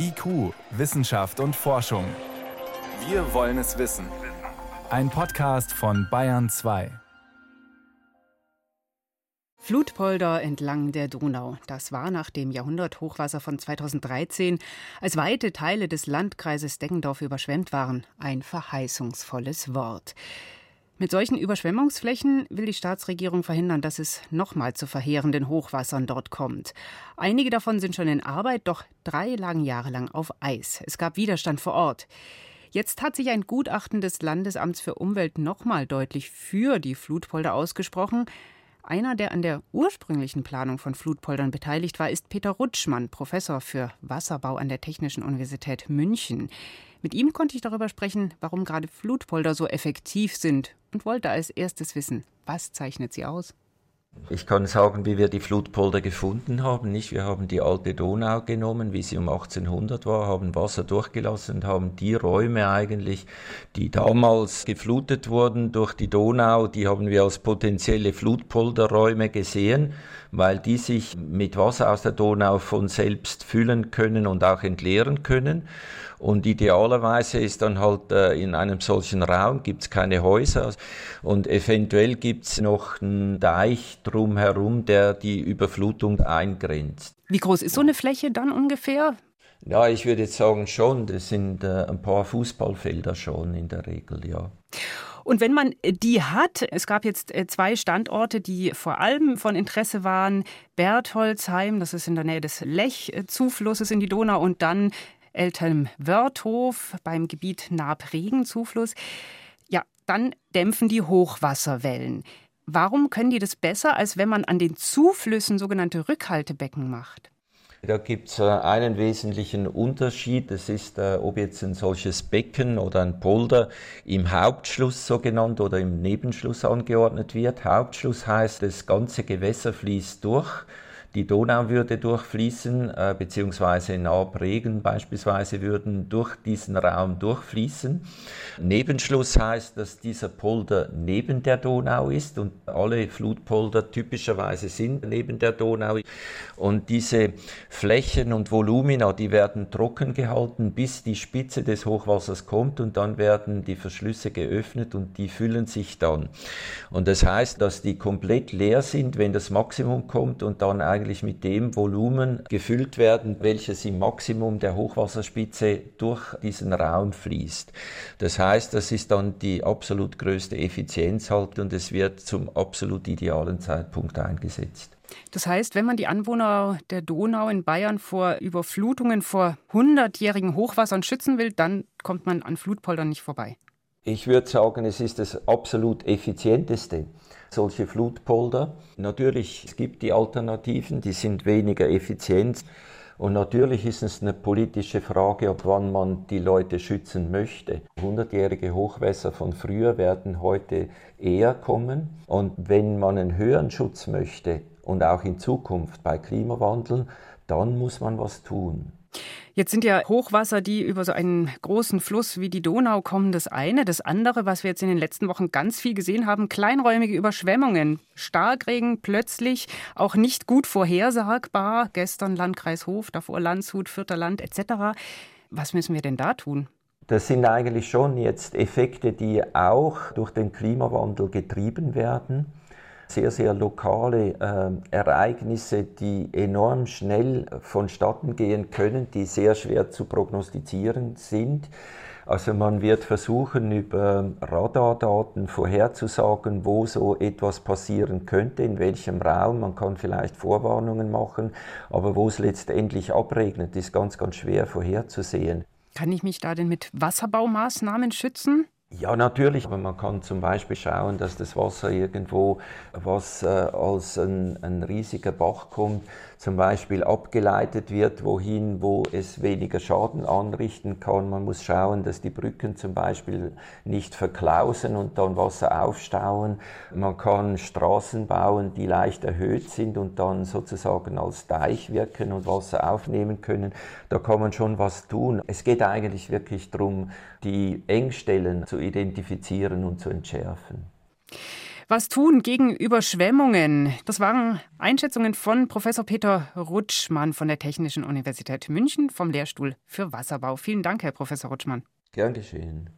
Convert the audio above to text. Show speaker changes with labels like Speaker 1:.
Speaker 1: IQ, Wissenschaft und Forschung. Wir wollen es wissen. Ein Podcast von Bayern 2.
Speaker 2: Flutpolder entlang der Donau. Das war nach dem Jahrhunderthochwasser von 2013, als weite Teile des Landkreises Deggendorf überschwemmt waren, ein verheißungsvolles Wort. Mit solchen Überschwemmungsflächen will die Staatsregierung verhindern, dass es nochmal zu verheerenden Hochwassern dort kommt. Einige davon sind schon in Arbeit, doch drei lagen jahrelang auf Eis. Es gab Widerstand vor Ort. Jetzt hat sich ein Gutachten des Landesamts für Umwelt nochmal deutlich für die Flutpolder ausgesprochen. Einer, der an der ursprünglichen Planung von Flutpoldern beteiligt war, ist Peter Rutschmann, Professor für Wasserbau an der Technischen Universität München. Mit ihm konnte ich darüber sprechen, warum gerade Flutpolder so effektiv sind und wollte als erstes wissen, was zeichnet sie aus?
Speaker 3: Ich kann sagen, wie wir die Flutpolder gefunden haben. Nicht? Wir haben die alte Donau genommen, wie sie um 1800 war, haben Wasser durchgelassen und haben die Räume eigentlich, die damals geflutet wurden durch die Donau, die haben wir als potenzielle Flutpolderräume gesehen, weil die sich mit Wasser aus der Donau von selbst füllen können und auch entleeren können. Und idealerweise ist dann halt äh, in einem solchen Raum gibt es keine Häuser und eventuell gibt es noch einen Deich drumherum, der die Überflutung eingrenzt.
Speaker 2: Wie groß ist so eine Fläche dann ungefähr?
Speaker 3: Ja, ich würde jetzt sagen schon, das sind äh, ein paar Fußballfelder schon in der Regel, ja.
Speaker 2: Und wenn man die hat, es gab jetzt äh, zwei Standorte, die vor allem von Interesse waren. Bertholdsheim, das ist in der Nähe des Lech-Zuflusses in die Donau, und dann Eltelm-Wörthof beim Gebiet Naab-Regen-Zufluss. Ja, dann dämpfen die Hochwasserwellen. Warum können die das besser, als wenn man an den Zuflüssen sogenannte Rückhaltebecken macht?
Speaker 3: Da gibt es äh, einen wesentlichen Unterschied. Das ist, äh, ob jetzt ein solches Becken oder ein Polder im Hauptschluss so genannt oder im Nebenschluss angeordnet wird. Hauptschluss heißt, das ganze Gewässer fließt durch die Donau würde durchfließen, äh, beziehungsweise Nabregen beispielsweise würden durch diesen Raum durchfließen. Nebenschluss heißt, dass dieser Polder neben der Donau ist und alle Flutpolder typischerweise sind neben der Donau. Und diese Flächen und Volumina, die werden trocken gehalten, bis die Spitze des Hochwassers kommt und dann werden die Verschlüsse geöffnet und die füllen sich dann. Und das heißt, dass die komplett leer sind, wenn das Maximum kommt und dann eigentlich mit dem Volumen gefüllt werden, welches im Maximum der Hochwasserspitze durch diesen Raum fließt. Das heißt, das ist dann die absolut größte Effizienz halt und es wird zum absolut idealen Zeitpunkt eingesetzt.
Speaker 2: Das heißt, wenn man die Anwohner der Donau in Bayern vor Überflutungen, vor hundertjährigen Hochwassern schützen will, dann kommt man an Flutpoldern nicht vorbei.
Speaker 3: Ich würde sagen, es ist das absolut effizienteste solche Flutpolder. Natürlich, es gibt die Alternativen, die sind weniger effizient. Und natürlich ist es eine politische Frage, ob wann man die Leute schützen möchte. Hundertjährige Hochwässer von früher werden heute eher kommen. Und wenn man einen höheren Schutz möchte und auch in Zukunft bei Klimawandel, dann muss man was tun.
Speaker 2: Jetzt sind ja Hochwasser, die über so einen großen Fluss wie die Donau kommen, das eine. Das andere, was wir jetzt in den letzten Wochen ganz viel gesehen haben, kleinräumige Überschwemmungen. Starkregen plötzlich, auch nicht gut vorhersagbar. Gestern Landkreis Hof, davor Landshut, Vierter Land etc. Was müssen wir denn da tun?
Speaker 3: Das sind eigentlich schon jetzt Effekte, die auch durch den Klimawandel getrieben werden sehr, sehr lokale äh, Ereignisse, die enorm schnell vonstatten gehen können, die sehr schwer zu prognostizieren sind. Also man wird versuchen, über Radardaten vorherzusagen, wo so etwas passieren könnte, in welchem Raum. Man kann vielleicht Vorwarnungen machen, aber wo es letztendlich abregnet, ist ganz, ganz schwer vorherzusehen.
Speaker 2: Kann ich mich da denn mit Wasserbaumaßnahmen schützen?
Speaker 3: Ja, natürlich, aber man kann zum Beispiel schauen, dass das Wasser irgendwo, was äh, als ein, ein riesiger Bach kommt, zum Beispiel abgeleitet wird, wohin, wo es weniger Schaden anrichten kann. Man muss schauen, dass die Brücken zum Beispiel nicht verklausen und dann Wasser aufstauen. Man kann Straßen bauen, die leicht erhöht sind und dann sozusagen als Deich wirken und Wasser aufnehmen können. Da kann man schon was tun. Es geht eigentlich wirklich darum, die Engstellen zu identifizieren und zu entschärfen.
Speaker 2: Was tun gegen Überschwemmungen? Das waren Einschätzungen von Professor Peter Rutschmann von der Technischen Universität München vom Lehrstuhl für Wasserbau. Vielen Dank, Herr Professor Rutschmann.
Speaker 3: Gern geschehen.